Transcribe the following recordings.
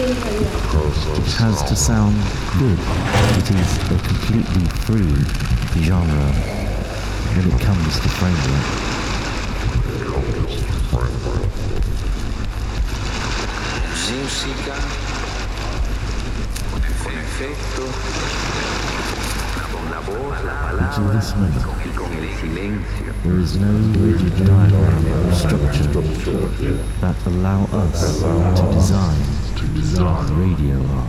It has to sound good. It is a completely free genre when it comes to framework. Música, con efectos, con la voz, la palabra this moment, y con el silencio. there is no rigid diagram or structure that allow us to design radio art.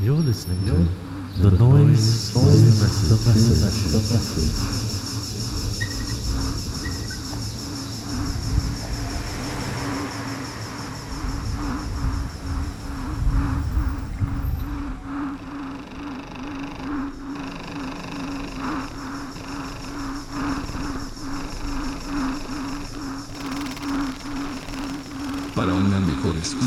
You're listening to the noise, the message, the message.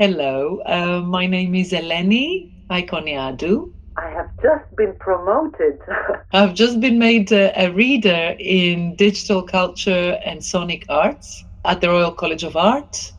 Hello, uh, my name is Eleni Ikoniadou. I have just been promoted. I've just been made a, a reader in digital culture and sonic arts at the Royal College of Art.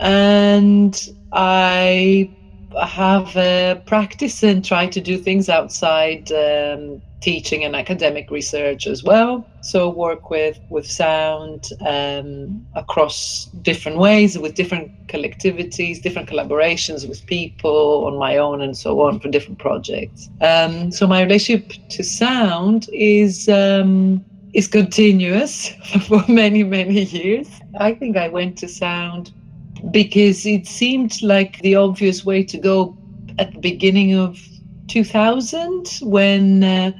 And I have uh, practice and try to do things outside um, teaching and academic research as well. So work with with sound um, across different ways, with different collectivities, different collaborations with people on my own and so on for different projects. Um, so my relationship to sound is. Um, is continuous for many many years. I think I went to sound because it seemed like the obvious way to go at the beginning of 2000 when uh,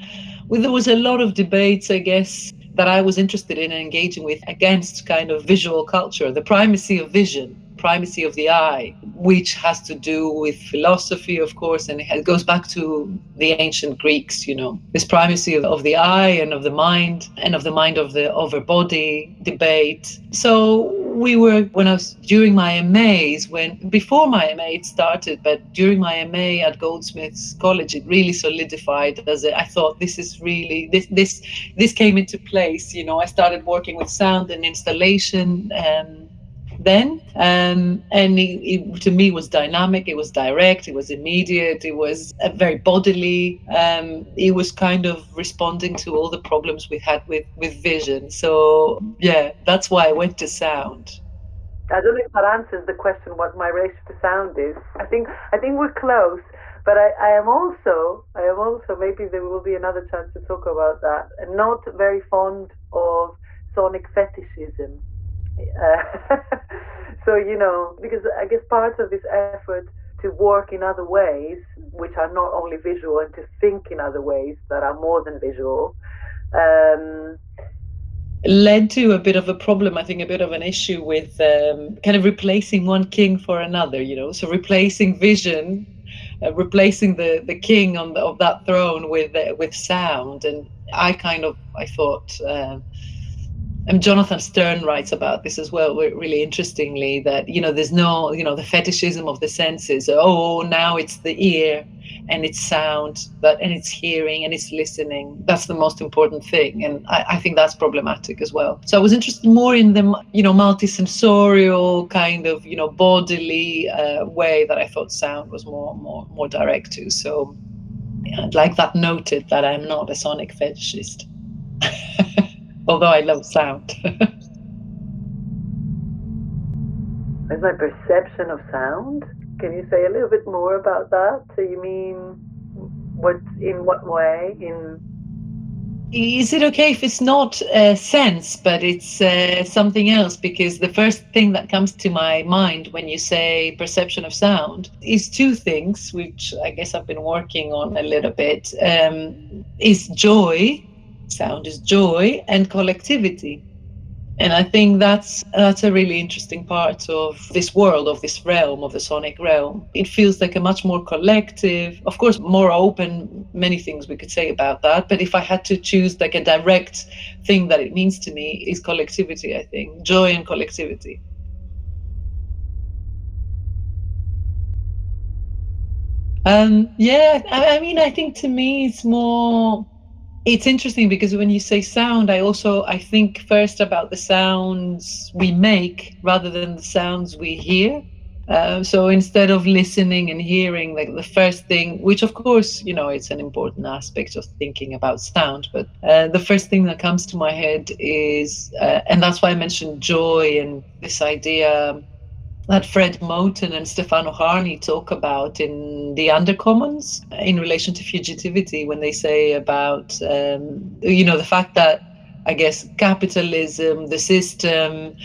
there was a lot of debates, I guess, that I was interested in engaging with against kind of visual culture, the primacy of vision, primacy of the eye, which has to do with philosophy, of course, and it goes back to the ancient Greeks, you know, this primacy of, of the eye and of the mind and of the mind of the over body debate. So we were when I was during my MAs, when before my MA it started, but during my MA at Goldsmiths College, it really solidified as a, I thought this is really this this this came into place. You know, I started working with sound and installation. Um, then. Um, and to me was dynamic, it was direct, it was immediate, it was uh, very bodily. Um, it was kind of responding to all the problems we had with, with vision. So, yeah, that's why I went to sound. I don't know if that answers the question what my relation to sound is. I think I think we're close, but I, I am also I am also maybe there will be another chance to talk about that. Not very fond of sonic fetishism. So you know, because I guess part of this effort to work in other ways, which are not only visual, and to think in other ways that are more than visual. Um, led to a bit of a problem, I think, a bit of an issue with um, kind of replacing one king for another, you know, so replacing vision, uh, replacing the, the king on the, of that throne with uh, with sound. And I kind of, I thought, uh, and Jonathan Sterne writes about this as well, really interestingly, that, you know, there's no, you know, the fetishism of the senses. Oh, now it's the ear and it's sound but and it's hearing and it's listening. That's the most important thing and I, I, think that's problematic as well. So i was interested more in the you know multisensorial kind of you know bodily uh, way that i thought sound was more more more direct to. So I'd like that noted that i'm not a sonic fetishist although i love sound. Is my perception of sound? Can you say a little bit more about that? So you mean what in what way? In is it okay if it's not a sense but it's uh, something else? Because the first thing that comes to my mind when you say perception of sound is two things which i guess i've been working on a little bit. Um, is joy sound is joy and collectivity and I think that's that's a really interesting part of this world, of this realm, of the sonic realm. It feels like a much more collective, of course, more open. Many things we could say about that, but if I had to choose like a direct thing that it means to me is collectivity. I think joy and collectivity. Um, yeah, I, I mean, I think to me it's more it's interesting because when you say sound i also i think first about the sounds we make rather than the sounds we hear. Uh, so instead of listening and hearing like the first thing which of course you know it's an important aspect of thinking about sound but uh, the first thing that comes to my head is uh, and that's why i mentioned joy and this idea that Fred Moten and Stefano Harney talk about in the Undercommons in relation to fugitivity when they say about, um, you know, the fact that I guess capitalism, the system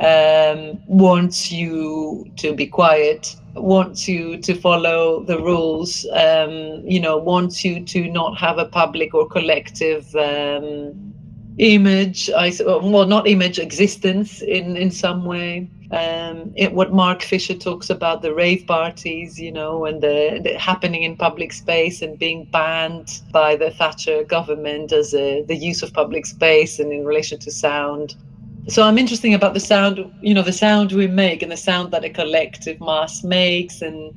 um, wants you to be quiet, wants you to follow the rules, um, you know, wants you to not have a public or collective um, image, I, well, not image, existence in, in some way um, it, what Mark Fisher talks about the rave parties, you know, and the, the, happening in public space and being banned by the Thatcher government as a, the use of public space and in relation to sound. So I'm interested about the sound, you know, the sound we make and the sound that a collective mass makes. And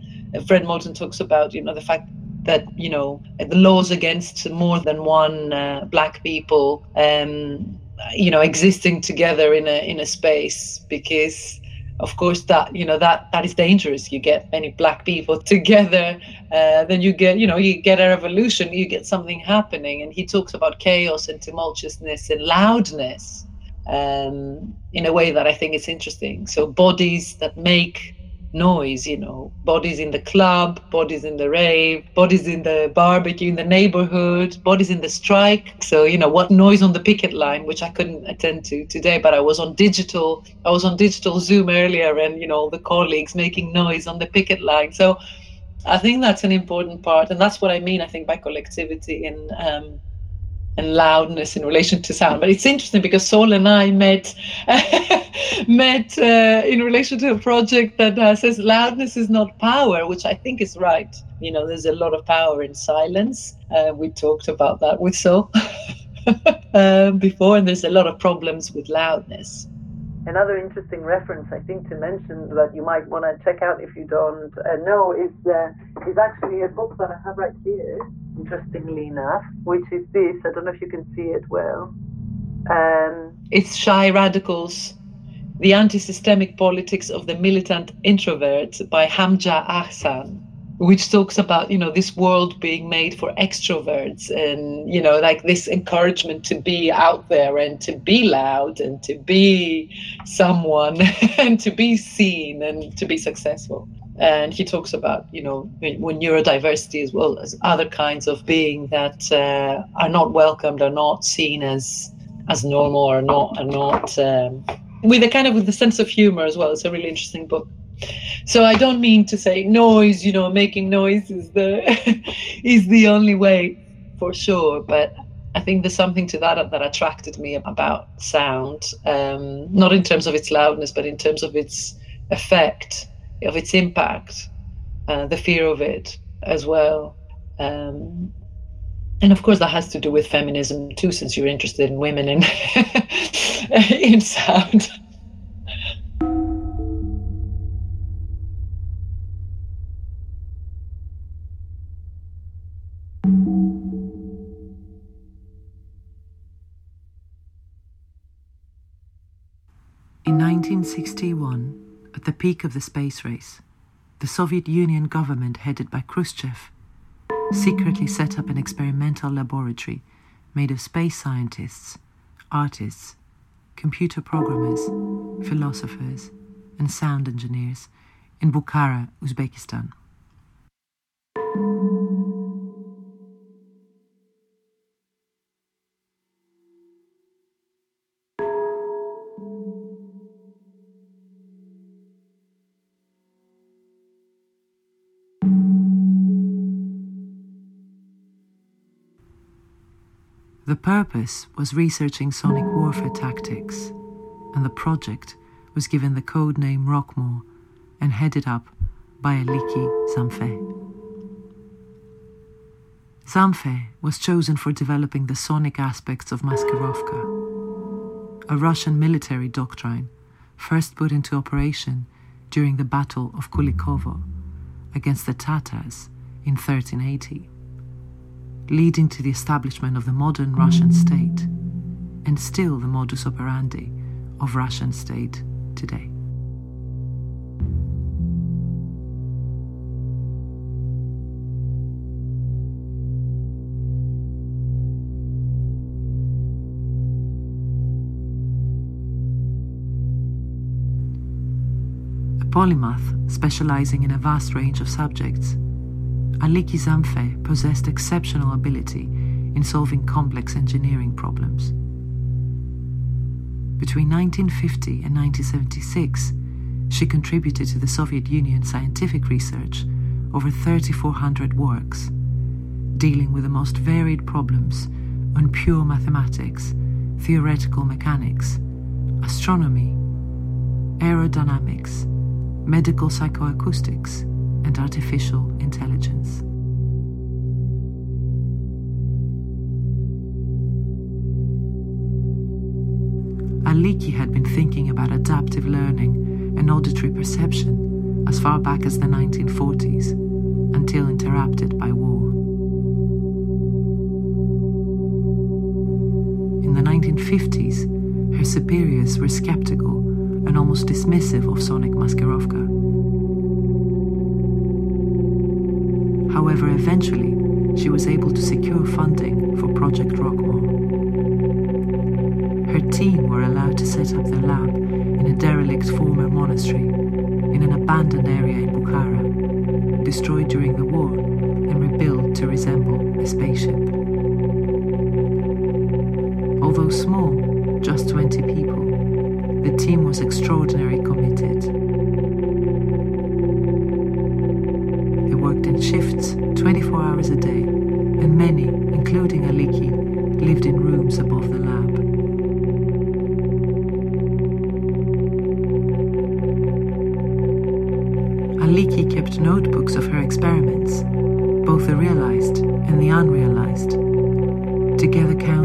Fred Moten talks about, you know, the fact that you know the laws against more than one uh, black people um, you know existing together in a in a space because of course that you know that that is dangerous. You get many black people together uh, then you get you know you get a revolution you get something happening. And he talks about chaos and tumultuousness and loudness um, in a way that i think is interesting. So bodies that make noise, you know, bodies in the club, bodies in the rave, bodies in the barbecue in the neighborhood, bodies in the strike. So, you know, what noise on the picket line, which I couldn't attend to today, but I was on digital, I was on digital Zoom earlier and, you know, the colleagues making noise on the picket line. So I think that's an important part. And that's what I mean, I think, by collectivity and um, and loudness in relation to sound. But it's interesting because Sol and I met met uh, in relation to a project that uh, says loudness is not power, which I think is right. You know, there's a lot of power in silence. Uh, we talked about that with Sol uh, before, and there's a lot of problems with loudness. Another interesting reference, I think, to mention that you might want to check out if you don't uh, know is uh, is actually a book that I have right here. Interestingly enough, which is this. I don't know if you can see it well. Um, it's Shy Radicals The Anti-Systemic Politics of the Militant Introvert by Hamja Ahsan, which talks about, you know, this world being made for extroverts and, you know, like this encouragement to be out there and to be loud and to be someone and to be seen and to be successful. And he talks about you know when neurodiversity as well as other kinds of being that uh, are not welcomed are not seen as as normal or not are not um, with a kind of with a sense of humor as well. It's a really interesting book so i don't mean to say noise you know making noise is the is the only way for sure but I think there's something to that that attracted me about sound, um, not in terms of its loudness, but in terms of its effect of its impact, uh, the fear of it as well. Um, and of course, that has to do with feminism too, since you're interested in women and in sound. 1961, at the peak of the space race, the Soviet Union government, headed by Khrushchev, secretly set up an experimental laboratory made of space scientists, artists, computer programmers, philosophers, and sound engineers in Bukhara, Uzbekistan. The purpose was researching sonic warfare tactics, and the project was given the code name Rockmore and headed up by Aliki Zamfeh. Zamfeh was chosen for developing the sonic aspects of Maskirovka, a Russian military doctrine first put into operation during the Battle of Kulikovo against the Tatars in 1380 leading to the establishment of the modern Russian state, and still the modus operandi of Russian state today. A polymath specializing in a vast range of subjects, Aliki Zamfeh possessed exceptional ability in solving complex engineering problems. Between 1950 and 1976, she contributed to the Soviet Union scientific research over 3,400 works, dealing with the most varied problems on pure mathematics, theoretical mechanics, astronomy, aerodynamics, medical psychoacoustics, and artificial intelligence. Aliki had been thinking about adaptive learning and auditory perception as far back as the 1940s, until interrupted by war. In the 1950s, her superiors were skeptical and almost dismissive of sonic maskirovka. However, eventually, she was able to secure funding for Project Rockmore. Her team were allowed to set up their lab in a derelict former monastery in an abandoned area in Bukhara, destroyed during the war and rebuilt to resemble a spaceship. Although small, just 20 people, the team was extraordinarily committed notebooks of her experiments, both the realized and the unrealized, together counting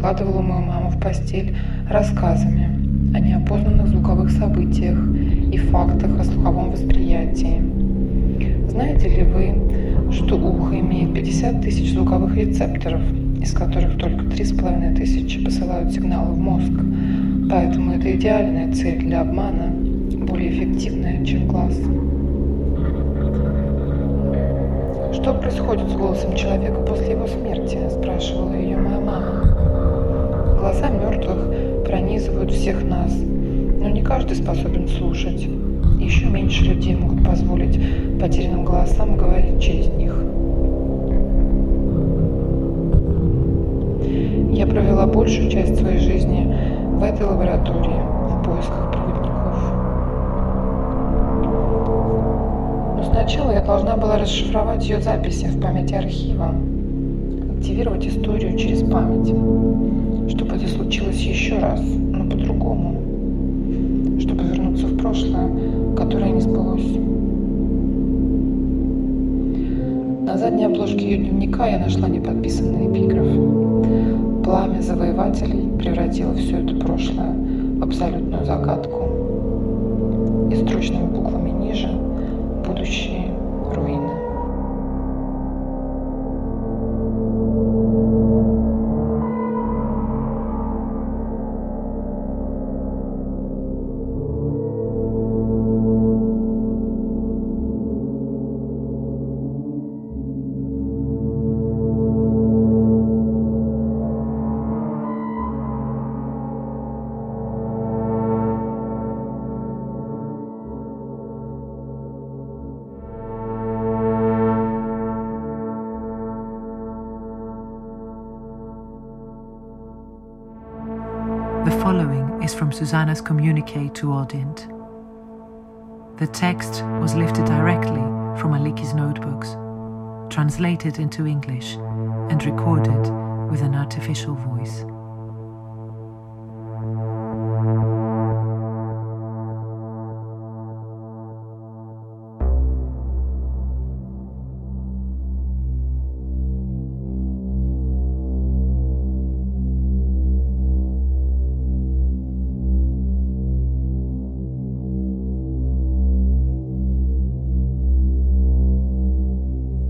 укладывала мою маму в постель рассказами о неопознанных звуковых событиях и фактах о слуховом восприятии. Знаете ли вы, что ухо имеет 50 тысяч звуковых рецепторов, из которых только 3,5 тысячи посылают сигналы в мозг, поэтому это идеальная цель для обмана, более эффективная, чем глаз. Что происходит с голосом человека после его смерти? спрашивала ее моя мама. Глаза мертвых пронизывают всех нас, но не каждый способен слушать. Еще меньше людей могут позволить потерянным голосам говорить через них. Я провела большую часть своей жизни в этой лаборатории в поисках проводников. Но сначала я должна была расшифровать ее записи в памяти архива, активировать историю через память чтобы это случилось еще раз, но по-другому, чтобы вернуться в прошлое, которое не сбылось. На задней обложке ее дневника я нашла неподписанный эпиграф. Пламя завоевателей превратило все это прошлое в абсолютную загадку. И строчными Susanna's communique to AUDINT. The text was lifted directly from Aliki's notebooks, translated into English, and recorded with an artificial voice.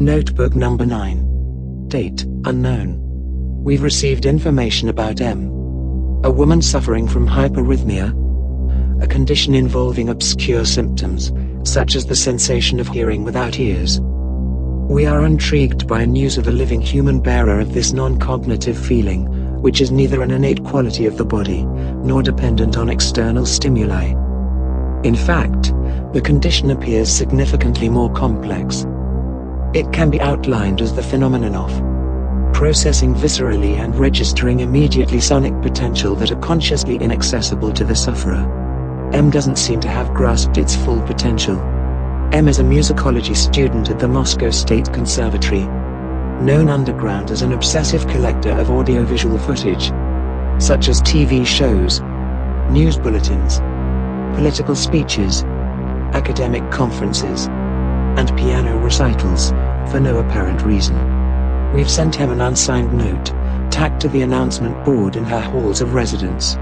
Notebook number 9. Date unknown. We've received information about M. A woman suffering from hyperrhythmia, a condition involving obscure symptoms, such as the sensation of hearing without ears. We are intrigued by news of a living human bearer of this non cognitive feeling, which is neither an innate quality of the body, nor dependent on external stimuli. In fact, the condition appears significantly more complex. It can be outlined as the phenomenon of processing viscerally and registering immediately sonic potential that are consciously inaccessible to the sufferer. M doesn't seem to have grasped its full potential. M is a musicology student at the Moscow State Conservatory. Known underground as an obsessive collector of audiovisual footage, such as TV shows, news bulletins, political speeches, academic conferences, and piano recitals, for no apparent reason. We've sent him an unsigned note, tacked to the announcement board in her halls of residence.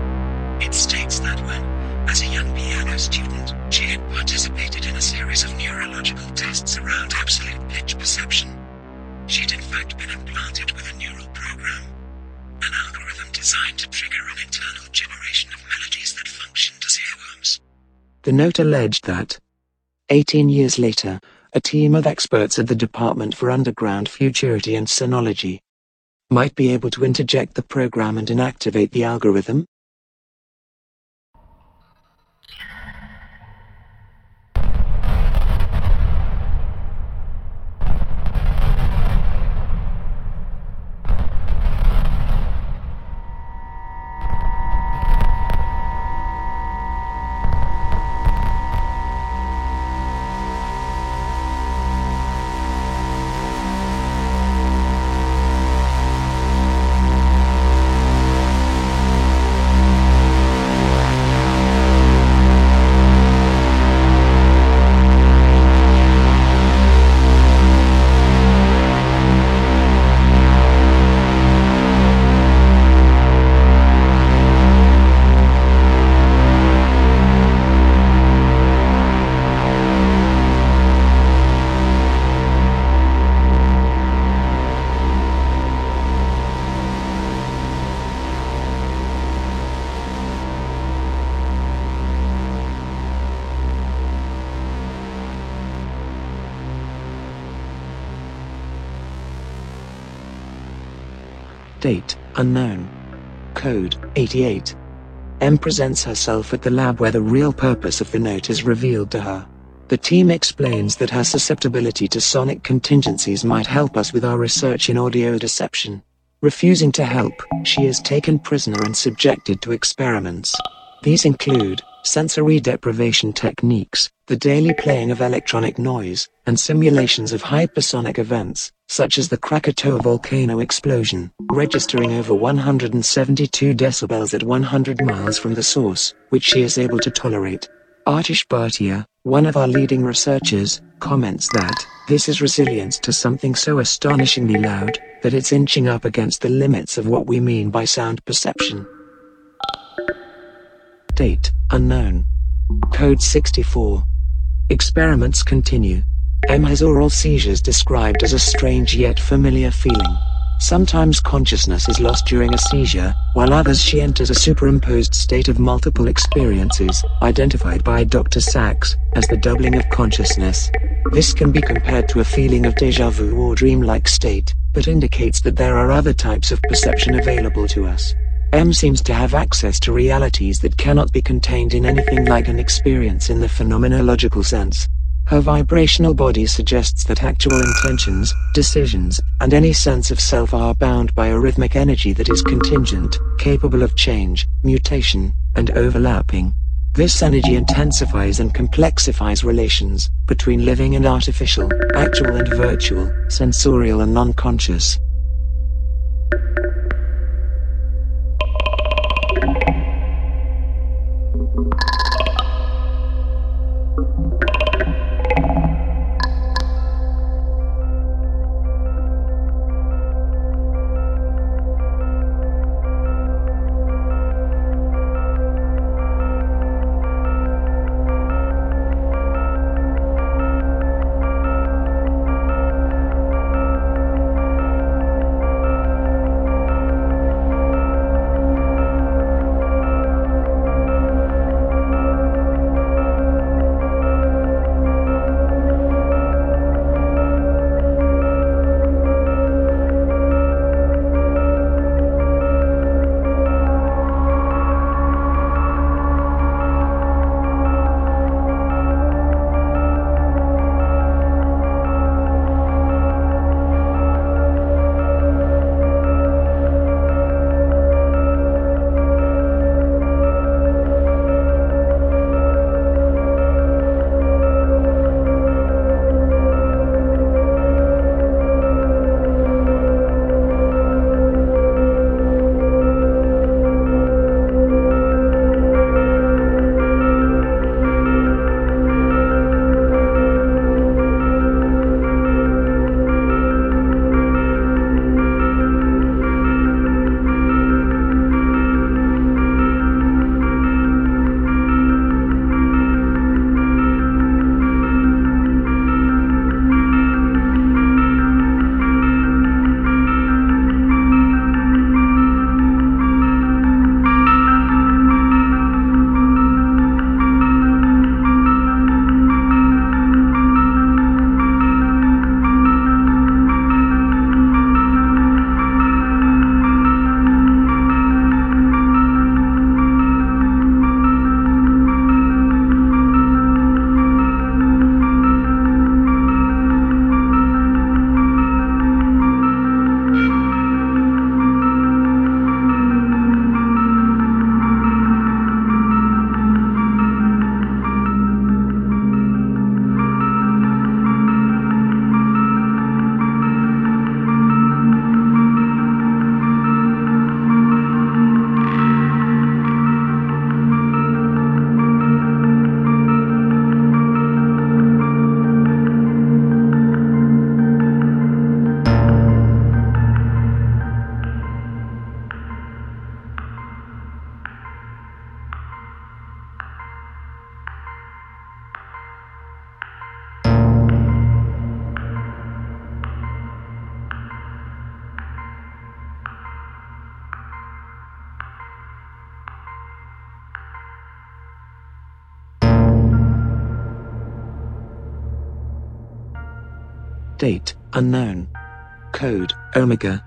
It states that when, as a young piano student, she had participated in a series of neurological tests around absolute pitch perception. She'd in fact been implanted with a neural program, an algorithm designed to trigger an internal generation of melodies that functioned as earworms. The note alleged that, 18 years later, a team of experts at the Department for Underground Futurity and Sonology might be able to interject the program and inactivate the algorithm. Unknown. Code 88. M presents herself at the lab where the real purpose of the note is revealed to her. The team explains that her susceptibility to sonic contingencies might help us with our research in audio deception. Refusing to help, she is taken prisoner and subjected to experiments. These include sensory deprivation techniques, the daily playing of electronic noise, and simulations of hypersonic events, such as the Krakatoa volcano explosion, registering over 172 decibels at 100 miles from the source, which she is able to tolerate. Aatish Bhatia, one of our leading researchers, comments that this is resilience to something so astonishingly loud that it's inching up against the limits of what we mean by sound perception. Date unknown. Code 64. Experiments continue. M has oral seizures described as a strange yet familiar feeling. Sometimes consciousness is lost during a seizure, while others she enters a superimposed state of multiple experiences, identified by Dr. Sachs as the doubling of consciousness. This can be compared to a feeling of deja vu or dreamlike state, but indicates that there are other types of perception available to us. M seems to have access to realities that cannot be contained in anything like an experience in the phenomenological sense. Her vibrational body suggests that actual intentions, decisions, and any sense of self are bound by a rhythmic energy that is contingent, capable of change, mutation, and overlapping. This energy intensifies and complexifies relations between living and artificial, actual and virtual, sensorial and non-conscious. Date unknown. Code Omega.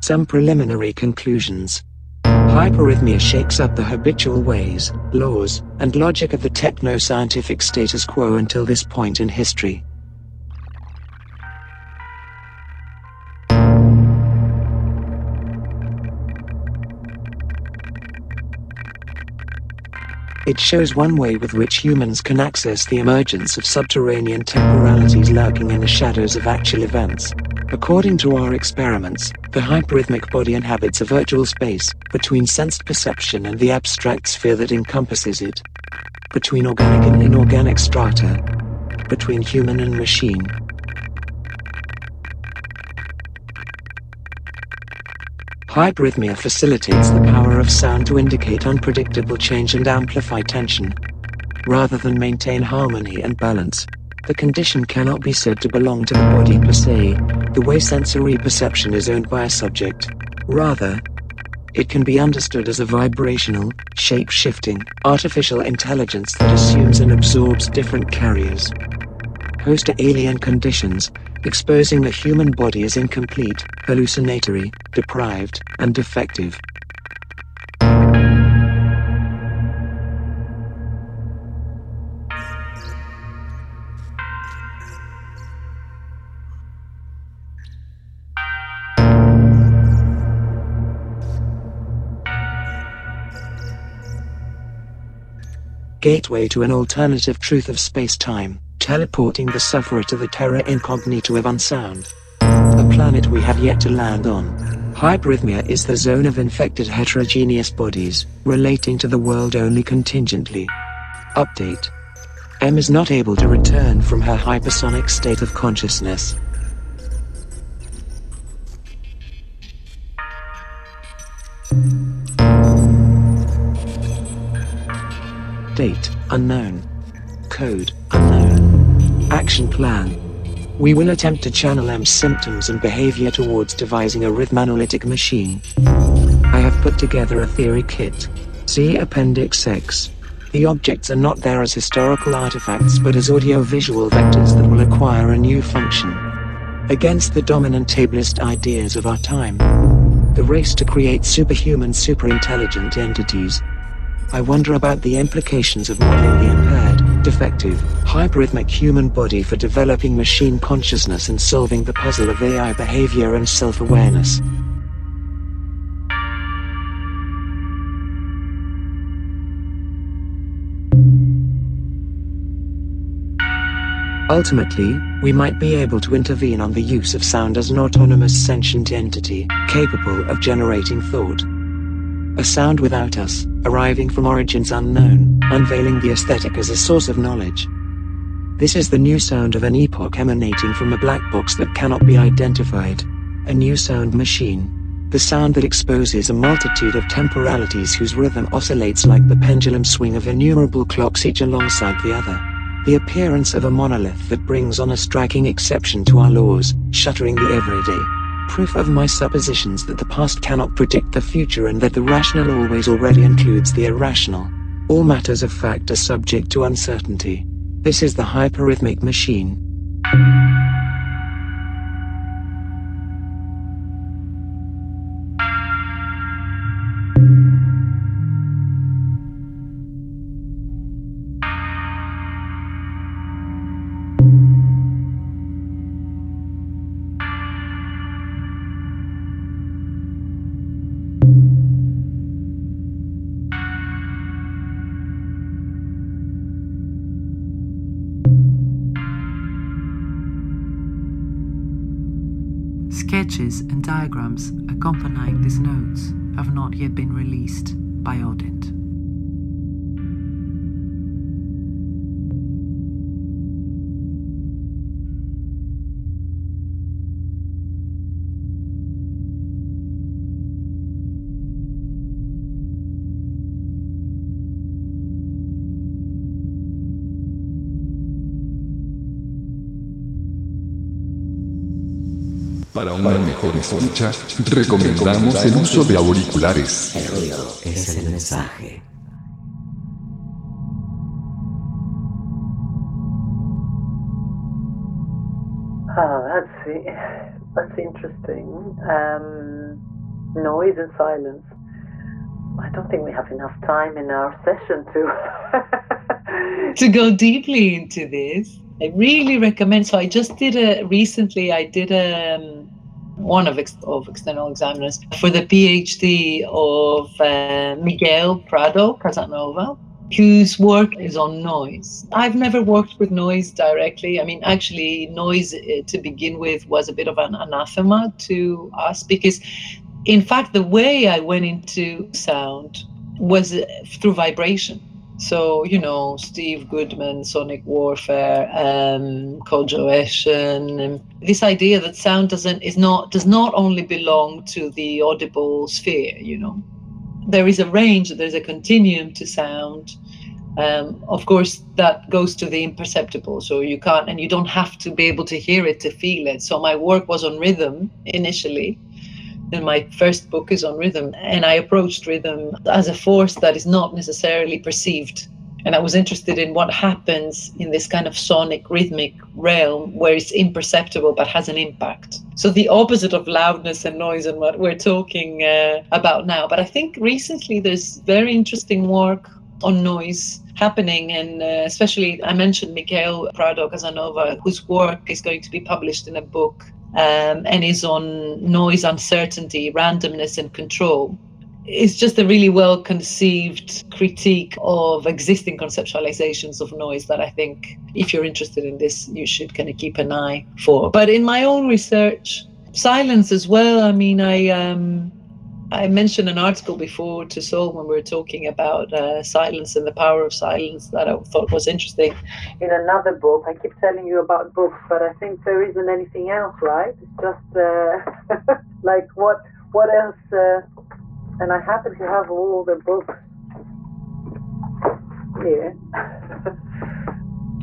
Some preliminary conclusions. Hyperrhythmia shakes up the habitual ways, laws, and logic of the techno scientific status quo until this point in history. It shows one way with which humans can access the emergence of subterranean temporalities lurking in the shadows of actual events. According to our experiments, the hyperrhythmic body inhabits a virtual space between sensed perception and the abstract sphere that encompasses it, between organic and inorganic strata, between human and machine. Hyperrhythmia facilitates the power of sound to indicate unpredictable change and amplify tension, rather than maintain harmony and balance. The condition cannot be said to belong to the body per se, the way sensory perception is owned by a subject. Rather, it can be understood as a vibrational, shape-shifting, artificial intelligence that assumes and absorbs different carriers. Host to alien conditions, exposing the human body as incomplete, hallucinatory, deprived, and defective. Gateway to an alternative truth of space-time teleporting the sufferer to the terra incognita of unsound. A planet we have yet to land on. Hyperrhythmia is the zone of infected heterogeneous bodies, relating to the world only contingently. Update. M is not able to return from her hypersonic state of consciousness. Date, unknown. Code. Action plan. We will attempt to channel M's symptoms and behavior towards devising a rhythmanalytic machine. I have put together a theory kit. See Appendix X. The objects are not there as historical artifacts but as audio-visual vectors that will acquire a new function. Against the dominant ableist ideas of our time. The race to create superhuman superintelligent entities. I wonder about the implications of modeling the impaired, defective, hyperrhythmic human body for developing machine consciousness and solving the puzzle of AI behavior and self-awareness. Ultimately, we might be able to intervene on the use of sound as an autonomous sentient entity, capable of generating thought. A sound without us, arriving from origins unknown, unveiling the aesthetic as a source of knowledge. This is the new sound of an epoch emanating from a black box that cannot be identified. A new sound machine. The sound that exposes a multitude of temporalities whose rhythm oscillates like the pendulum swing of innumerable clocks each alongside the other. The appearance of a monolith that brings on a striking exception to our laws, shuttering the everyday. Proof of my suppositions that the past cannot predict the future and that the rational always already includes the irrational. All matters of fact are subject to uncertainty. This is the hyperrhythmic machine. Diagrams accompanying these notes have not yet been released by AUDINT. Para una mejor escucha, recomendamos el uso de auriculares. El ruido es el mensaje. Oh, that's that's interesting. Um, noise and silence. I don't think we have enough time in our session to to go deeply into this. I really recommend. So I just did a recently. I did a um, one of, ex, of external examiners for the PhD of uh, Miguel Prado Casanova, whose work is on noise. I've never worked with noise directly. I mean, actually, noise uh, to begin with was a bit of an anathema to us because, in fact, the way I went into sound was uh, through vibration. So, you know, Steve Goodman, Sonic Warfare, um, Kodwo Eshun, this idea that sound doesn't is not does not only belong to the audible sphere, you know. There is a range, there's a continuum to sound. Um, of course, that goes to the imperceptible. So you can't, and you don't have to be able to hear it to feel it. So my work was on rhythm initially my first book is on rhythm. And I approached rhythm as a force that is not necessarily perceived. And I was interested in what happens in this kind of sonic rhythmic realm where it's imperceptible but has an impact. So, the opposite of loudness and noise and what we're talking uh, about now. But I think recently there's very interesting work on noise happening and uh, especially i mentioned Miguel prado casanova whose work is going to be published in a book um, and is on noise, uncertainty, randomness, and control. It's just a really well conceived critique of existing conceptualizations of noise that I think, if you're interested in this, you should kind of keep an eye for. But in my own research, silence as well. I mean, I um, I mentioned an article before to Sol when we were talking about uh, silence and the power of silence that I thought was interesting. In another book, I keep telling you about books, but I think there isn't anything else, right? It's just uh, like what what else? Uh, and I happen to have all the books here.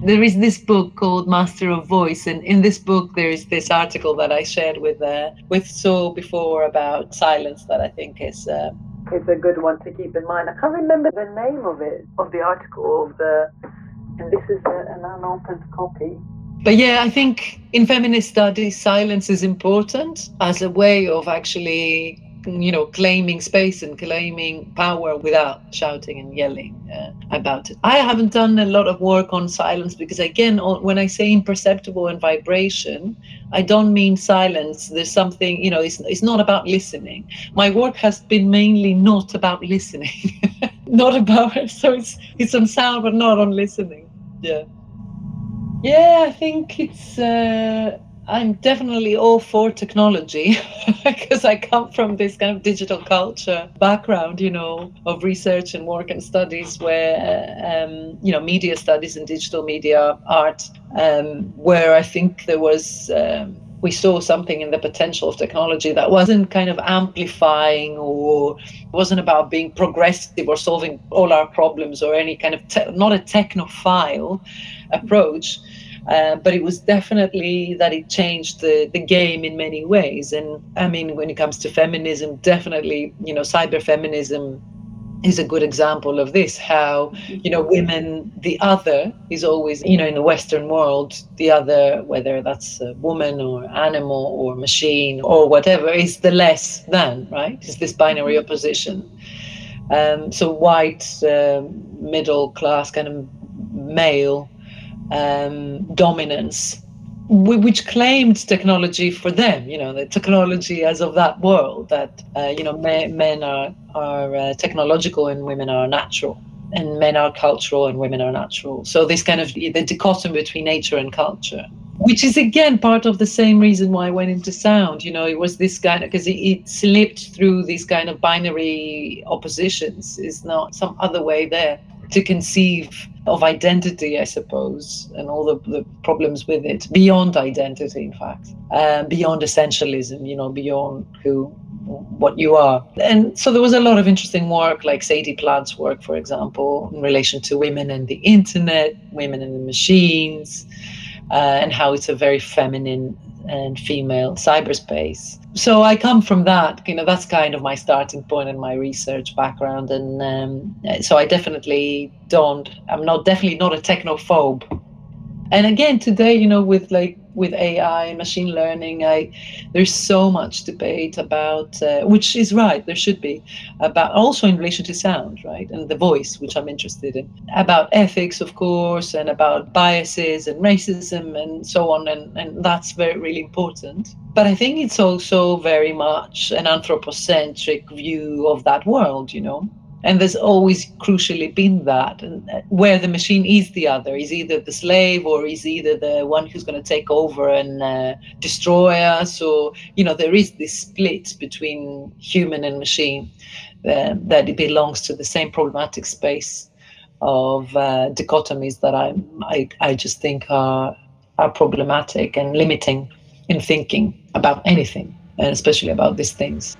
there is this book called Master of Voice, and in this book there is this article that I shared with uh, with Sol before about silence that I think is. Uh, it's a good one to keep in mind. I can't remember the name of it of the article of the, and this is a, an unopened copy. But yeah, I think in feminist studies, silence is important as a way of actually you know, claiming space and claiming power without shouting and yelling uh, about it. I haven't done a lot of work on silence because, again, when I say imperceptible and vibration, I don't mean silence. There's something, you know, it's, it's not about listening. My work has been mainly not about listening, not about, so it's, it's on sound, but not on listening. Yeah. Yeah, I think it's. Uh, I'm definitely all for technology because I come from this kind of digital culture background, you know, of research and work and studies where, um, you know, media studies and digital media art, um, where I think there was. Um, we saw something in the potential of technology that wasn't kind of amplifying or wasn't about being progressive or solving all our problems or any kind of te- not a technophile approach uh, but it was definitely that it changed the, the game in many ways. And I mean, when it comes to feminism, definitely, you know, cyber feminism is a good example of this how you know women the other is always you know in the western world the other whether that's a woman or animal or machine or whatever is the less than right? Is this binary opposition. Um, so white uh, middle class kind of male um, dominance, which claimed technology for them. You know, the technology as of that world that uh, you know men, men are are uh, technological and women are natural, and men are cultural and women are natural. So this kind of the dichotomy between nature and culture. Which is again part of the same reason why I went into sound. You know, it was this kind of because it, it slipped through these kind of binary oppositions. Is not some other way there to conceive of identity, I suppose, and all the, the problems with it, beyond identity, in fact, um, beyond essentialism, you know, beyond who, what you are. And so there was a lot of interesting work, like Sadie Plant's work, for example, in relation to women and the internet, women and the machines, uh, and how it's a very feminine and female cyberspace. So I come from that, you know, that's kind of my starting point in my research background. And um, so I definitely don't, I'm not definitely not a technophobe. And again today you know with like with ai and machine learning i there's so much debate about uh, which is right there should be about also in relation to sound right and the voice which i'm interested in. About ethics of course and about biases and racism and so on and, and that's very really important. But i think it's also very much an anthropocentric view of that world you know and there's always crucially been that. Uh, where the machine is the other is either the slave or is either the one who's going to take over and uh, destroy us or you know there is this split between human and machine uh, that it belongs to the same problematic space of uh, dichotomies that I, I i just think are are problematic and limiting in thinking about anything and especially about these things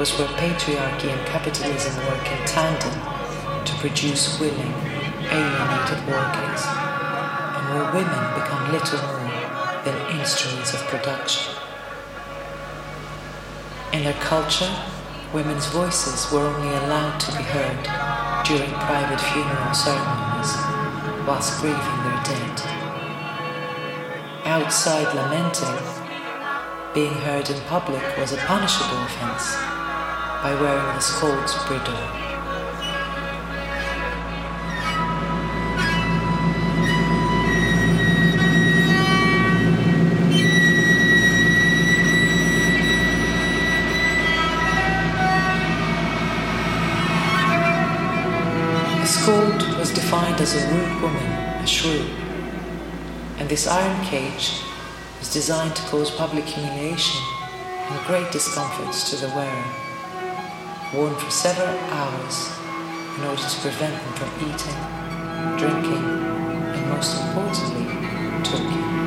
was where patriarchy and capitalism work in tandem to produce willing, alienated workers, and where women become little more than instruments of production. In their culture, women's voices were only allowed to be heard during private funeral ceremonies whilst grieving their dead. Outside lamenting, being heard in public was a punishable offense by wearing the Scold's bridle. A scold was defined as a rude woman, a shrew, and this iron cage was designed to cause public humiliation and great discomforts to the wearer worn for several hours in order to prevent them from eating, drinking, and most importantly, talking.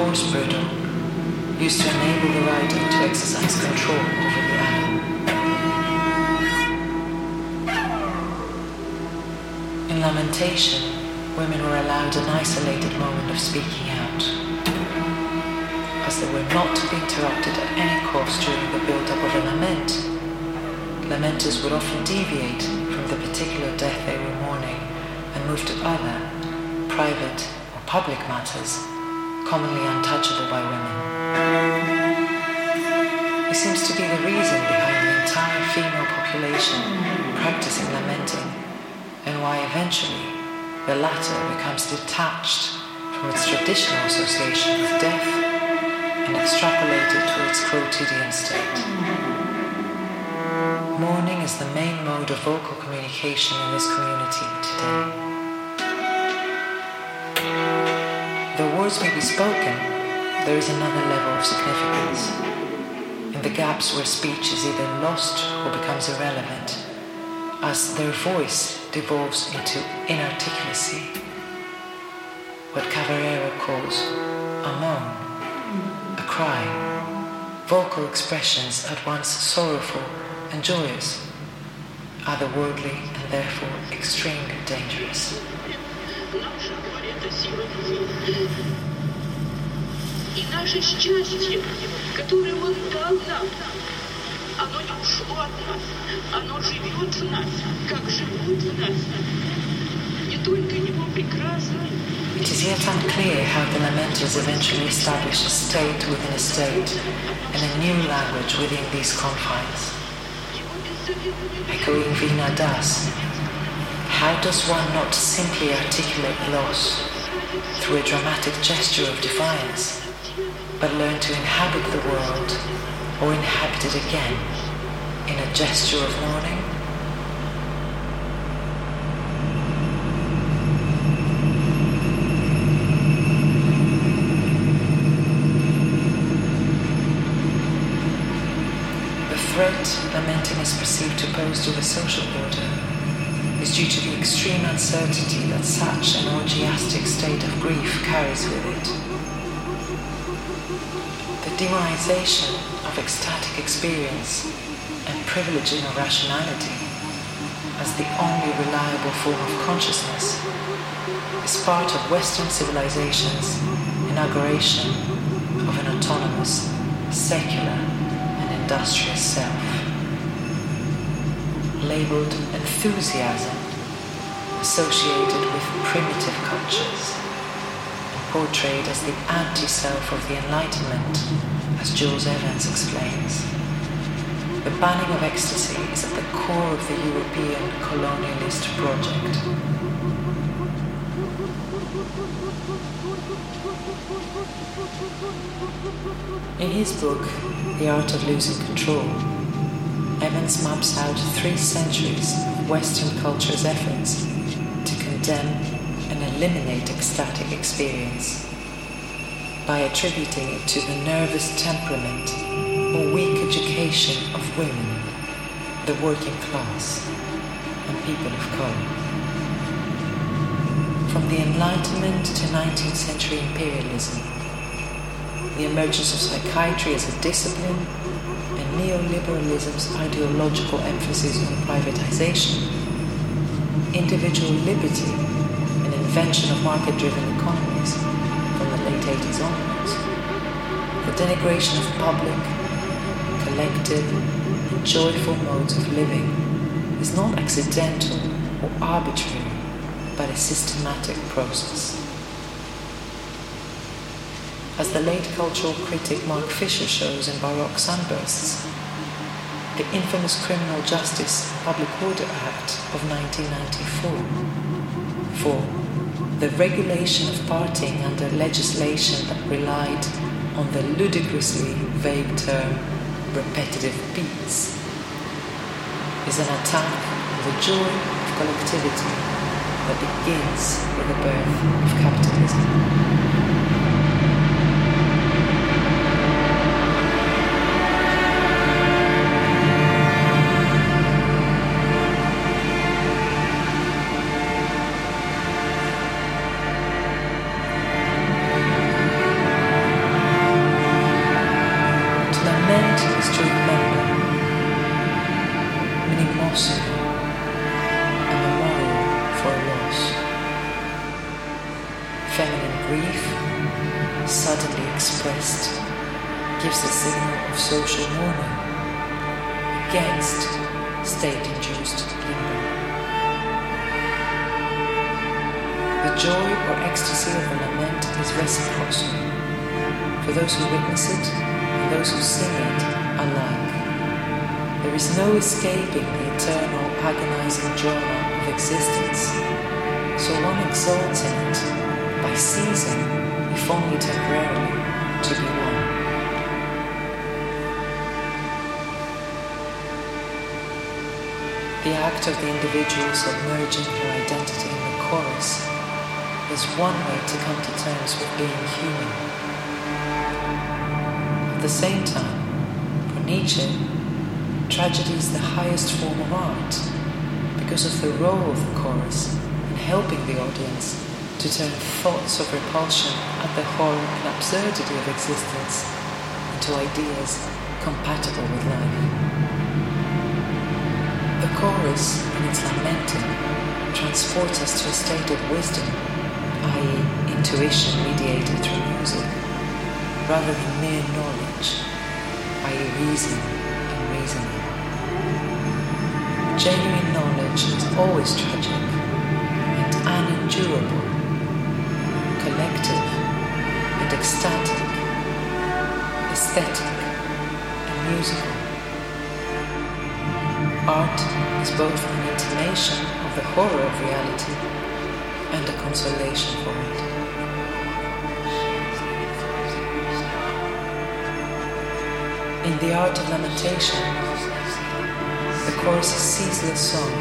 Horse bridle used to enable the rider to exercise control over the animal. In lamentation, women were allowed an isolated moment of speaking out, as they were not to be interrupted at any cost during the build-up of a lament. Lamenters would often deviate from the particular death they were mourning and move to other, private or public matters, commonly untouchable by women. It seems to be the reason behind the entire female population practicing lamenting, and why eventually the latter becomes detached from its traditional association with death and extrapolated to its quotidian state. Mourning is the main mode of vocal communication in this community today. Words may be spoken, there is another level of significance. In the gaps where speech is either lost or becomes irrelevant, as their voice devolves into inarticulacy, what Cavarero calls a moan, a cry, vocal expressions at once sorrowful and joyous, otherworldly and therefore extremely dangerous даже счастье, которое Он дал нам, оно не ушло от нас, оно живет в нас, как живут в нас. Не только Его It is yet unclear how the lamenters eventually establish a state within a state and a new language within these confines. Echoing Veena Das, how does one not simply articulate loss through a dramatic gesture of defiance? But learn to inhabit the world or inhabit it again in a gesture of mourning? The threat lamenting is perceived to pose to the social order is due to the extreme uncertainty that such an orgiastic state of grief carries with it. Demonization of ecstatic experience and privileging of rationality as the only reliable form of consciousness is part of Western civilization's inauguration of an autonomous, secular, and industrious self. Labeled enthusiasm, associated with primitive cultures, portrayed as the anti self of the Enlightenment, as Jules Evans explains. The banning of ecstasy is at the core of the European colonialist project. In his book, The Art of Losing Control, Evans maps out three centuries of Western culture's efforts to condemn eliminate ecstatic experience by attributing it to the nervous temperament or weak education of women, the working class, and people of color. From the Enlightenment to 19th century imperialism, the emergence of psychiatry as a discipline, and neoliberalism's ideological emphasis on privatization, individual liberty, invention of market driven economies from the late 80s onwards, the denigration of public, collective, and joyful modes of living is not accidental or arbitrary, but a systematic process. As the late cultural critic Mark Fisher shows in Baroque Sunbursts, the infamous Criminal Justice Public Order Act of 1994 for the regulation of partying under legislation that relied on the ludicrously vague term repetitive beats is an attack on the joy of collectivity that begins with the birth of capitalism. Of the individual submerging her identity in the chorus is one way to come to terms with being human. At the same time, for Nietzsche, tragedy is the highest form of art because of the role of the chorus in helping the audience to turn thoughts of repulsion at the horror and absurdity of existence into ideas compatible with life. Chorus, in its lamenting, transports us to a state of wisdom, i.e., intuition mediated through music, rather than mere knowledge, i.e., reason and reasoning. Genuine knowledge is always tragic and unendurable, collective and ecstatic, aesthetic and musical. Art is both an intimation of the horror of reality and a consolation for it. In the art of lamentation, the chorus's ceaseless song,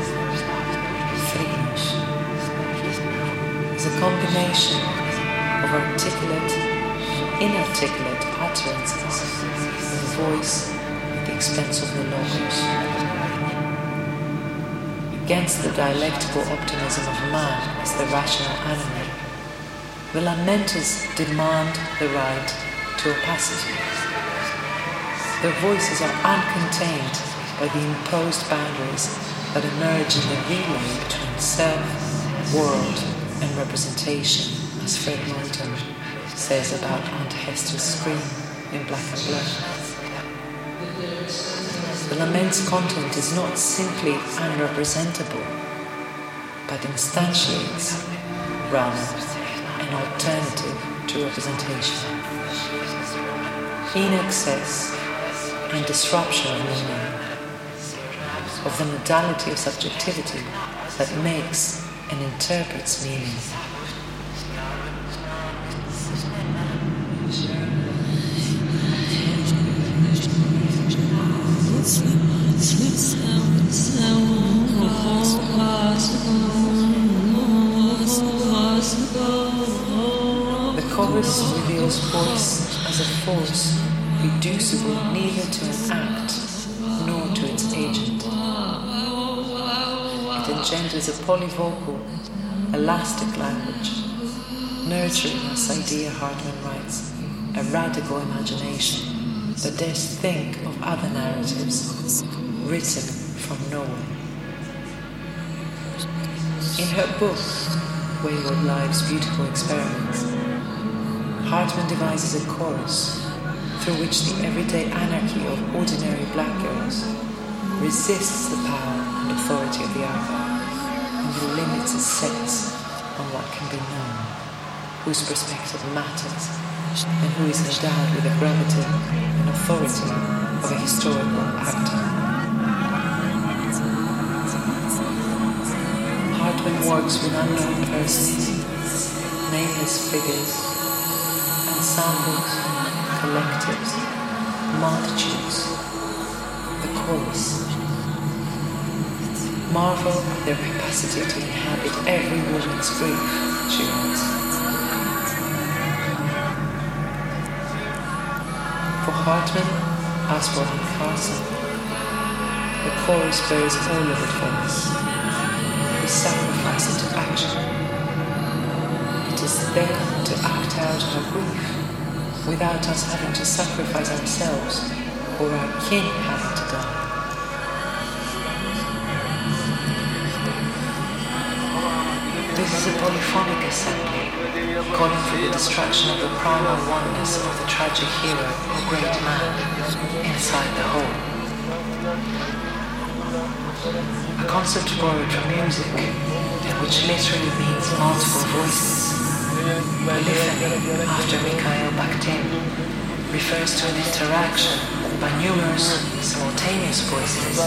Friedrich, is a combination of articulate and inarticulate utterances with a voice at the expense of the logos. Against the dialectical optimism of man as the rational animal, the lamenters demand the right to opacity. Their voices are uncontained by the imposed boundaries that emerge in the relay between self, world, and representation, as Fred Moten says about Aunt Hester's scream in Black and Blur. The lament's content is not simply unrepresentable, but instantiates, rather, an alternative to representation. In excess and disruption of meaning, of the modality of subjectivity that makes and interprets meaning. Reveals voice as a force reducible neither to an act nor to its agent. It engenders a polyvocal, elastic language, nurturing, as Saidiya Hartman writes, a radical imagination that dares think of other narratives written from nowhere. In her book, Wayward Lives Beautiful Experiments, Hartman devises a chorus through which the everyday anarchy of ordinary black girls resists the power and authority of the other and limits its sets on what can be known, whose perspective matters, and who is endowed with the gravity and authority of a historical actor. Hartman works with unknown persons, nameless figures, ensembles, collectives, multitudes, the chorus. Marvel at their capacity to inhabit every woman's grief, she. For Hartman, as for Carson, the chorus bears all of it for us. There to act out our grief without us having to sacrifice ourselves or our kin having to die. This is a polyphonic assembly, calling for the destruction of the primal oneness of the tragic hero or great man inside the whole. A concept borrowed from music, which literally means multiple voices. Polyphony, after Mikhail Bakhtin, refers to an interaction by numerous simultaneous voices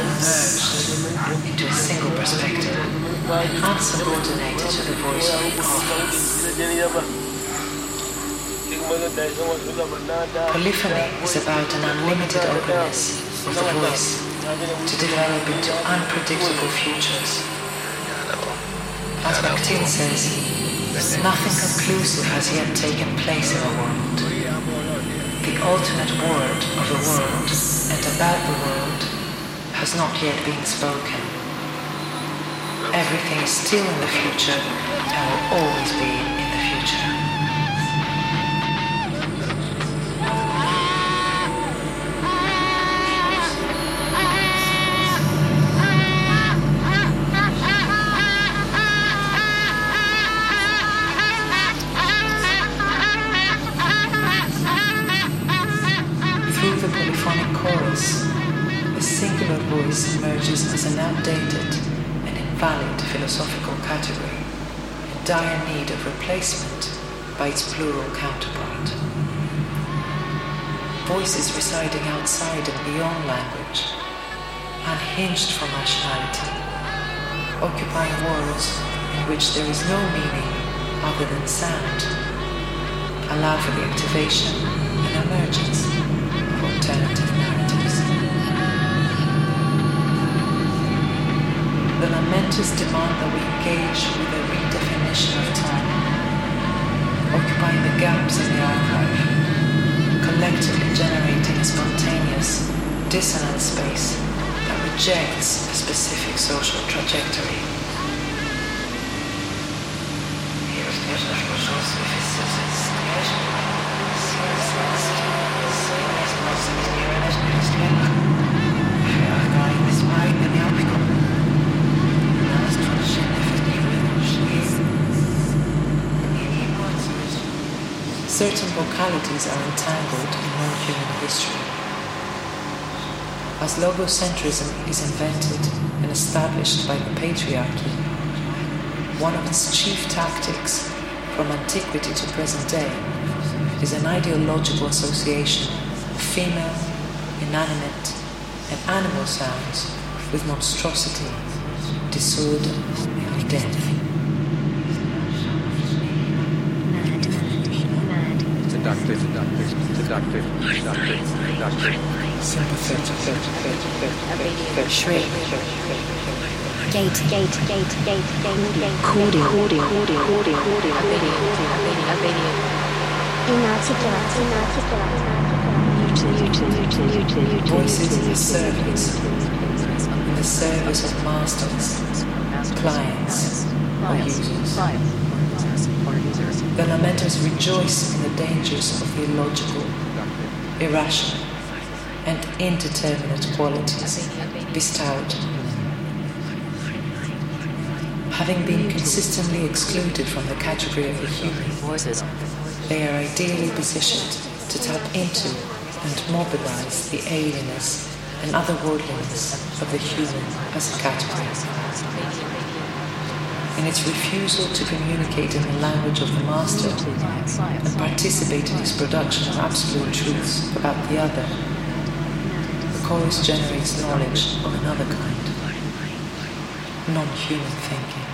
unmerged into a single perspective and unsubordinated to the voice of the Polyphony is about an unlimited openness of the voice to develop into unpredictable futures. As Bakhtin says, Nothing conclusive has yet taken place in the world. The ultimate word of the world and about the world has not yet been spoken. Everything is still in the future and will always be category, in dire need of replacement by its plural counterpart. Voices residing outside and beyond language, unhinged from rationality, occupying worlds in which there is no meaning other than sound, allow for the activation and emergence of alternative narratives. The lamenters demand that we engage with a redefinition of time, occupying the gaps in the archive, collectively generating a spontaneous, dissonant space that rejects a specific social trajectory. Certain vocalities are entangled in non-human history. As logocentrism is invented and established by the patriarchy, one of its chief tactics from antiquity to present day is an ideological association of female, inanimate, and animal sounds with monstrosity, disorder, and death. Seductive, seductive, seductive, seductive, seductive. Shriek. Gate, gate, gate, gate, gate, gate. Cordial, cordial, cordial, cordial, cordial. Obedient, obedient. Inarticulate, inarticulate, inarticulate. Voices in the service, in the service of masters, clients, or users. The lamenters rejoice in the dangers of the illogical, irrational, and indeterminate qualities bestowed. Having been consistently excluded from the category of the human, they are ideally positioned to tap into and mobilize the alienness and otherworldliness of the human as a category. In its refusal to communicate in the language of the master and participate in his production of absolute truths about the other, the chorus generates knowledge of another kind, thinking. Non-human thinking.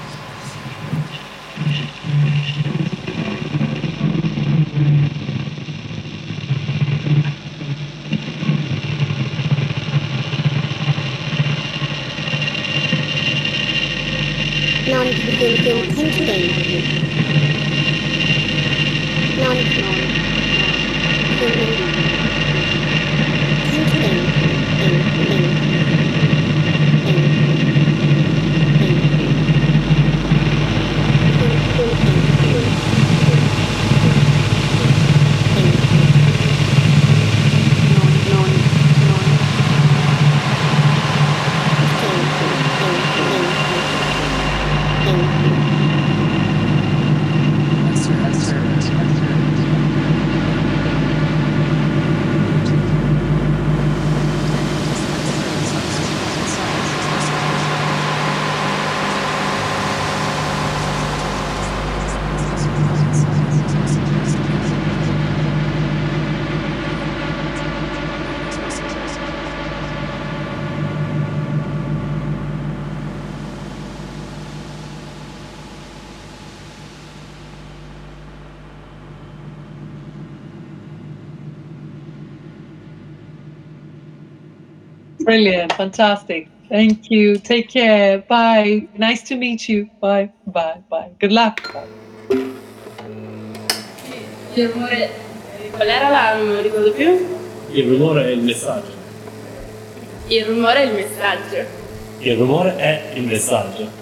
bastante. Brilliant. Fantastic. Thank you. Take care. Bye. Nice to meet you. Bye. Bye. Bye. Good luck. Qual era la. non ricordo più? Il rumore è il messaggio. Il rumore è il messaggio. Il rumore è il messaggio.